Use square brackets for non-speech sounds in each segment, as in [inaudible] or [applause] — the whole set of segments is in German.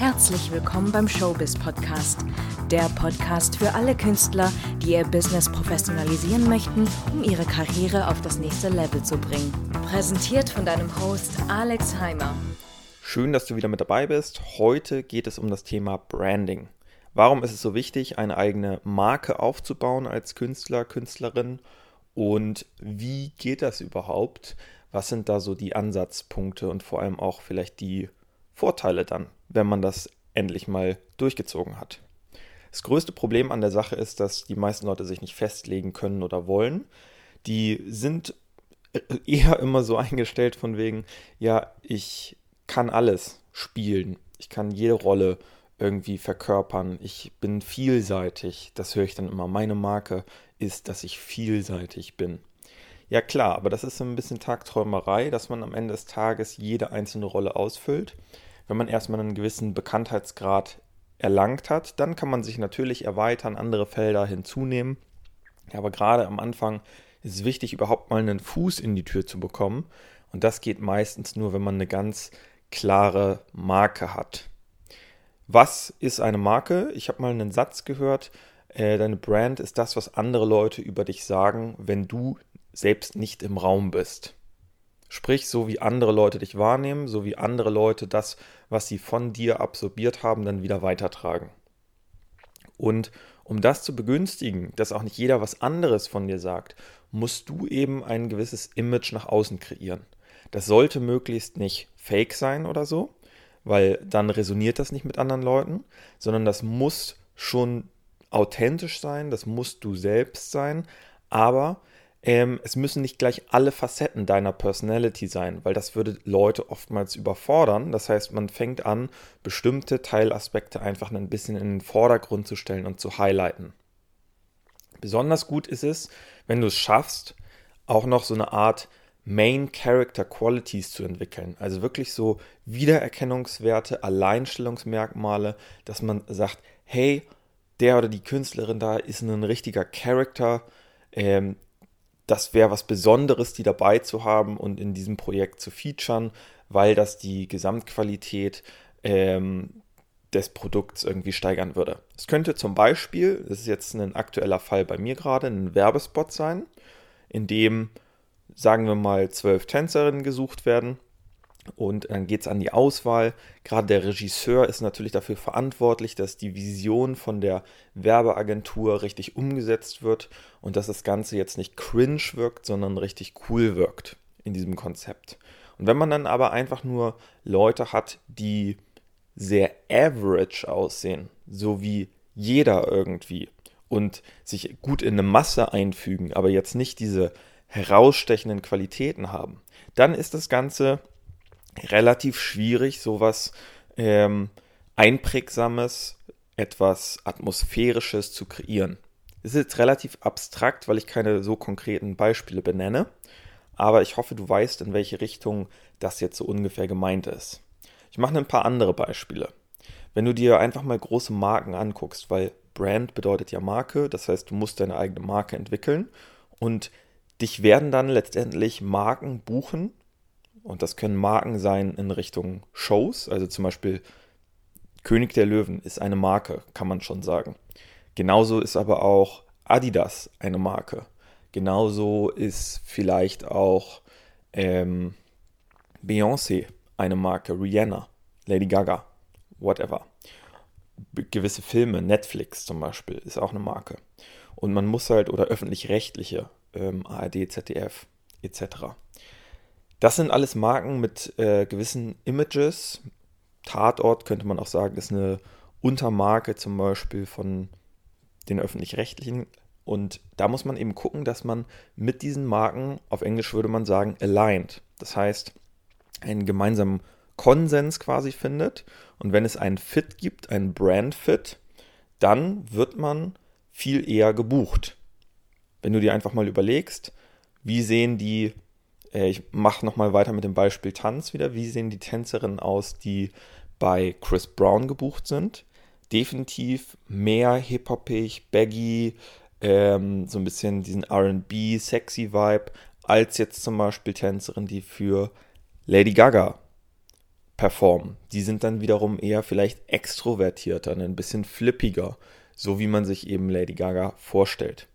Herzlich willkommen beim Showbiz Podcast, der Podcast für alle Künstler, die ihr Business professionalisieren möchten, um ihre Karriere auf das nächste Level zu bringen. Präsentiert von deinem Host Alex Heimer. Schön, dass du wieder mit dabei bist. Heute geht es um das Thema Branding. Warum ist es so wichtig, eine eigene Marke aufzubauen als Künstler, Künstlerin? Und wie geht das überhaupt? Was sind da so die Ansatzpunkte und vor allem auch vielleicht die Vorteile dann, wenn man das endlich mal durchgezogen hat. Das größte Problem an der Sache ist, dass die meisten Leute sich nicht festlegen können oder wollen. Die sind eher [laughs] immer so eingestellt von wegen, ja, ich kann alles spielen, ich kann jede Rolle irgendwie verkörpern, ich bin vielseitig, das höre ich dann immer. Meine Marke ist, dass ich vielseitig bin. Ja klar, aber das ist so ein bisschen Tagträumerei, dass man am Ende des Tages jede einzelne Rolle ausfüllt wenn man erstmal einen gewissen Bekanntheitsgrad erlangt hat, dann kann man sich natürlich erweitern, andere Felder hinzunehmen. aber gerade am Anfang ist es wichtig, überhaupt mal einen Fuß in die Tür zu bekommen. Und das geht meistens nur, wenn man eine ganz klare Marke hat. Was ist eine Marke? Ich habe mal einen Satz gehört, äh, deine Brand ist das, was andere Leute über dich sagen, wenn du selbst nicht im Raum bist. Sprich, so wie andere Leute dich wahrnehmen, so wie andere Leute das, was sie von dir absorbiert haben, dann wieder weitertragen. Und um das zu begünstigen, dass auch nicht jeder was anderes von dir sagt, musst du eben ein gewisses Image nach außen kreieren. Das sollte möglichst nicht fake sein oder so, weil dann resoniert das nicht mit anderen Leuten, sondern das muss schon authentisch sein, das musst du selbst sein, aber ähm, es müssen nicht gleich alle Facetten deiner Personality sein, weil das würde Leute oftmals überfordern. Das heißt, man fängt an, bestimmte Teilaspekte einfach ein bisschen in den Vordergrund zu stellen und zu highlighten. Besonders gut ist es, wenn du es schaffst, auch noch so eine Art Main Character Qualities zu entwickeln. Also wirklich so Wiedererkennungswerte, Alleinstellungsmerkmale, dass man sagt, hey, der oder die Künstlerin da ist ein richtiger Character, ähm, das wäre was Besonderes, die dabei zu haben und in diesem Projekt zu featuren, weil das die Gesamtqualität ähm, des Produkts irgendwie steigern würde. Es könnte zum Beispiel, das ist jetzt ein aktueller Fall bei mir gerade, ein Werbespot sein, in dem, sagen wir mal, zwölf Tänzerinnen gesucht werden und dann geht es an die Auswahl. Gerade der Regisseur ist natürlich dafür verantwortlich, dass die Vision von der Werbeagentur richtig umgesetzt wird und dass das Ganze jetzt nicht cringe wirkt, sondern richtig cool wirkt in diesem Konzept. Und wenn man dann aber einfach nur Leute hat, die sehr average aussehen, so wie jeder irgendwie, und sich gut in eine Masse einfügen, aber jetzt nicht diese herausstechenden Qualitäten haben, dann ist das Ganze relativ schwierig, sowas ähm, Einprägsames, etwas Atmosphärisches zu kreieren. Es ist jetzt relativ abstrakt, weil ich keine so konkreten Beispiele benenne, aber ich hoffe, du weißt, in welche Richtung das jetzt so ungefähr gemeint ist. Ich mache ein paar andere Beispiele. Wenn du dir einfach mal große Marken anguckst, weil Brand bedeutet ja Marke, das heißt, du musst deine eigene Marke entwickeln und dich werden dann letztendlich Marken buchen, und das können Marken sein in Richtung Shows, also zum Beispiel König der Löwen ist eine Marke, kann man schon sagen. Genauso ist aber auch Adidas eine Marke. Genauso ist vielleicht auch ähm, Beyoncé eine Marke, Rihanna, Lady Gaga, whatever. gewisse Filme, Netflix zum Beispiel, ist auch eine Marke. Und man muss halt, oder öffentlich-rechtliche, ähm, ARD, ZDF, etc. Das sind alles Marken mit äh, gewissen Images. Tatort könnte man auch sagen, ist eine Untermarke zum Beispiel von den öffentlich-rechtlichen. Und da muss man eben gucken, dass man mit diesen Marken, auf Englisch würde man sagen, aligned. Das heißt, einen gemeinsamen Konsens quasi findet. Und wenn es einen Fit gibt, einen Brand-Fit, dann wird man viel eher gebucht. Wenn du dir einfach mal überlegst, wie sehen die ich mache nochmal weiter mit dem Beispiel Tanz wieder. Wie sehen die Tänzerinnen aus, die bei Chris Brown gebucht sind? Definitiv mehr hip-hoppig, baggy, ähm, so ein bisschen diesen RB, sexy Vibe, als jetzt zum Beispiel Tänzerinnen, die für Lady Gaga performen. Die sind dann wiederum eher vielleicht extrovertierter, ein bisschen flippiger, so wie man sich eben Lady Gaga vorstellt.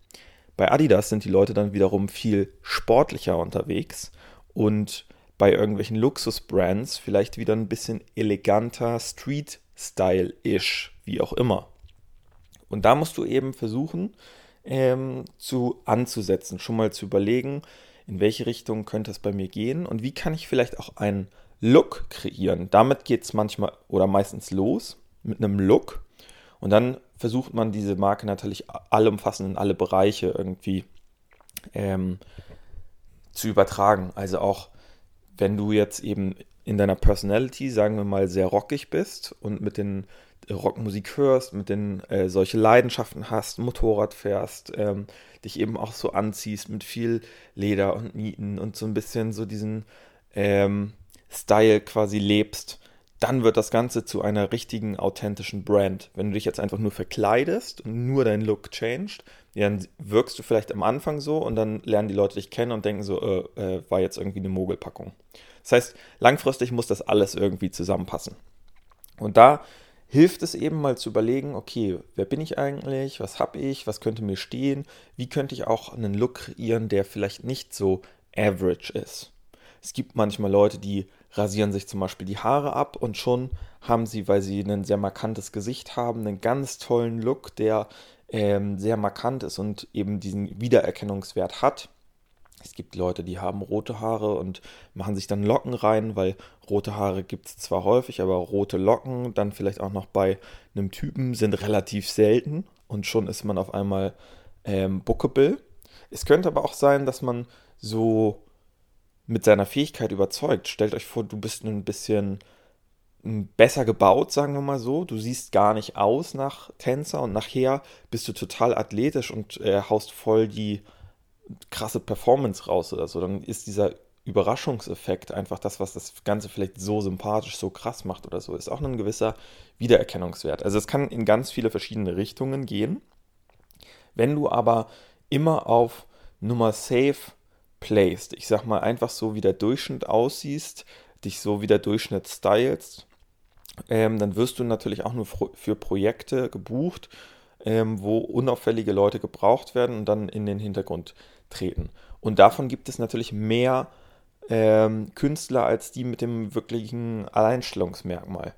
Bei Adidas sind die Leute dann wiederum viel sportlicher unterwegs und bei irgendwelchen Luxusbrands vielleicht wieder ein bisschen eleganter, Street-Style-ish, wie auch immer. Und da musst du eben versuchen, ähm, zu anzusetzen, schon mal zu überlegen, in welche Richtung könnte es bei mir gehen und wie kann ich vielleicht auch einen Look kreieren. Damit geht es manchmal oder meistens los mit einem Look und dann versucht man diese Marke natürlich allumfassend in alle Bereiche irgendwie ähm, zu übertragen. Also auch wenn du jetzt eben in deiner Personality, sagen wir mal, sehr rockig bist und mit den Rockmusik hörst, mit den äh, solche Leidenschaften hast, Motorrad fährst, ähm, dich eben auch so anziehst mit viel Leder und Nieten und so ein bisschen so diesen ähm, Style quasi lebst, dann wird das Ganze zu einer richtigen, authentischen Brand. Wenn du dich jetzt einfach nur verkleidest und nur dein Look changed, dann wirkst du vielleicht am Anfang so und dann lernen die Leute dich kennen und denken so, äh, äh, war jetzt irgendwie eine Mogelpackung. Das heißt, langfristig muss das alles irgendwie zusammenpassen. Und da hilft es eben mal zu überlegen, okay, wer bin ich eigentlich, was habe ich, was könnte mir stehen, wie könnte ich auch einen Look kreieren, der vielleicht nicht so average ist. Es gibt manchmal Leute, die rasieren sich zum Beispiel die Haare ab und schon haben sie, weil sie ein sehr markantes Gesicht haben, einen ganz tollen Look, der ähm, sehr markant ist und eben diesen Wiedererkennungswert hat. Es gibt Leute, die haben rote Haare und machen sich dann Locken rein, weil rote Haare gibt es zwar häufig, aber rote Locken dann vielleicht auch noch bei einem Typen sind relativ selten und schon ist man auf einmal ähm, bookable. Es könnte aber auch sein, dass man so mit seiner Fähigkeit überzeugt. Stellt euch vor, du bist ein bisschen besser gebaut, sagen wir mal so. Du siehst gar nicht aus nach Tänzer und nachher bist du total athletisch und äh, haust voll die krasse Performance raus oder so. Dann ist dieser Überraschungseffekt einfach das, was das Ganze vielleicht so sympathisch, so krass macht oder so. Ist auch ein gewisser Wiedererkennungswert. Also es kann in ganz viele verschiedene Richtungen gehen. Wenn du aber immer auf Nummer safe placed. Ich sag mal einfach so, wie der Durchschnitt aussiehst, dich so wie der Durchschnitt stylst, ähm, dann wirst du natürlich auch nur für Projekte gebucht, ähm, wo unauffällige Leute gebraucht werden und dann in den Hintergrund treten. Und davon gibt es natürlich mehr ähm, Künstler als die mit dem wirklichen Alleinstellungsmerkmal.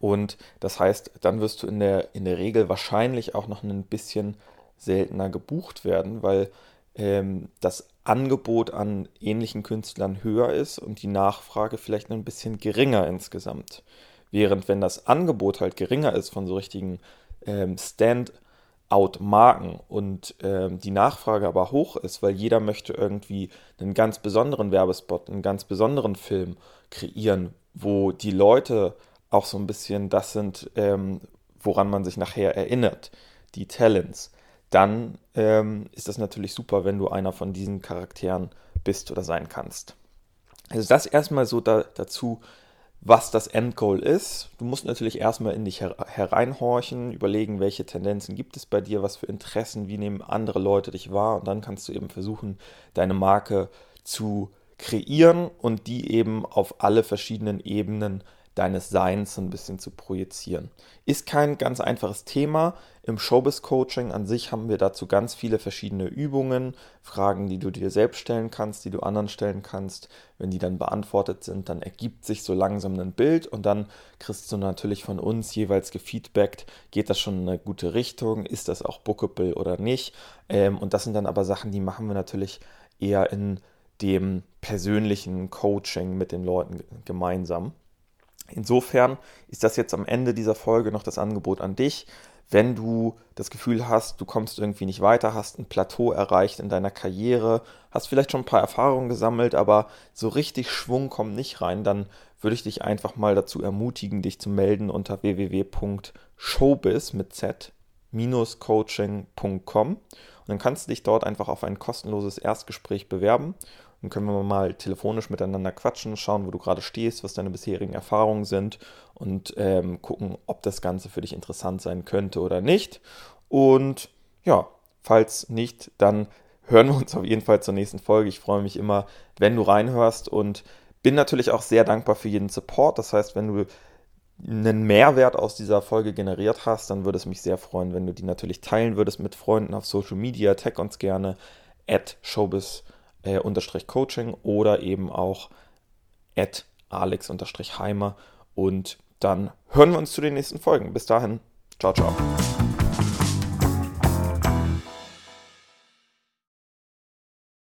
Und das heißt, dann wirst du in der, in der Regel wahrscheinlich auch noch ein bisschen seltener gebucht werden, weil ähm, das Angebot an ähnlichen Künstlern höher ist und die Nachfrage vielleicht ein bisschen geringer insgesamt. Während wenn das Angebot halt geringer ist von so richtigen ähm, Stand-out-Marken und ähm, die Nachfrage aber hoch ist, weil jeder möchte irgendwie einen ganz besonderen Werbespot, einen ganz besonderen Film kreieren, wo die Leute auch so ein bisschen das sind, ähm, woran man sich nachher erinnert, die Talents dann ähm, ist das natürlich super, wenn du einer von diesen Charakteren bist oder sein kannst. Also das erstmal so da, dazu, was das Endgoal ist. Du musst natürlich erstmal in dich her hereinhorchen, überlegen, welche Tendenzen gibt es bei dir, was für Interessen, wie nehmen andere Leute dich wahr und dann kannst du eben versuchen, deine Marke zu kreieren und die eben auf alle verschiedenen Ebenen deines Seins ein bisschen zu projizieren. Ist kein ganz einfaches Thema. Im Showbiz-Coaching an sich haben wir dazu ganz viele verschiedene Übungen, Fragen, die du dir selbst stellen kannst, die du anderen stellen kannst. Wenn die dann beantwortet sind, dann ergibt sich so langsam ein Bild und dann kriegst du natürlich von uns jeweils gefeedbackt, geht das schon in eine gute Richtung, ist das auch bookable oder nicht. Ähm, und das sind dann aber Sachen, die machen wir natürlich eher in dem persönlichen Coaching mit den Leuten gemeinsam. Insofern ist das jetzt am Ende dieser Folge noch das Angebot an dich. Wenn du das Gefühl hast, du kommst irgendwie nicht weiter, hast ein Plateau erreicht in deiner Karriere, hast vielleicht schon ein paar Erfahrungen gesammelt, aber so richtig Schwung kommt nicht rein, dann würde ich dich einfach mal dazu ermutigen, dich zu melden unter www.showbiz mit z coaching.com und dann kannst du dich dort einfach auf ein kostenloses Erstgespräch bewerben dann können wir mal telefonisch miteinander quatschen, schauen, wo du gerade stehst, was deine bisherigen Erfahrungen sind und ähm, gucken, ob das Ganze für dich interessant sein könnte oder nicht. Und ja, falls nicht, dann hören wir uns auf jeden Fall zur nächsten Folge. Ich freue mich immer, wenn du reinhörst und Bin natürlich auch sehr dankbar für jeden Support. Das heißt, wenn du einen Mehrwert aus dieser Folge generiert hast, dann würde es mich sehr freuen, wenn du die natürlich teilen würdest mit Freunden auf Social Media. Tag uns gerne at showbiz-coaching oder eben auch at alex-heimer und dann hören wir uns zu den nächsten Folgen. Bis dahin, ciao, ciao.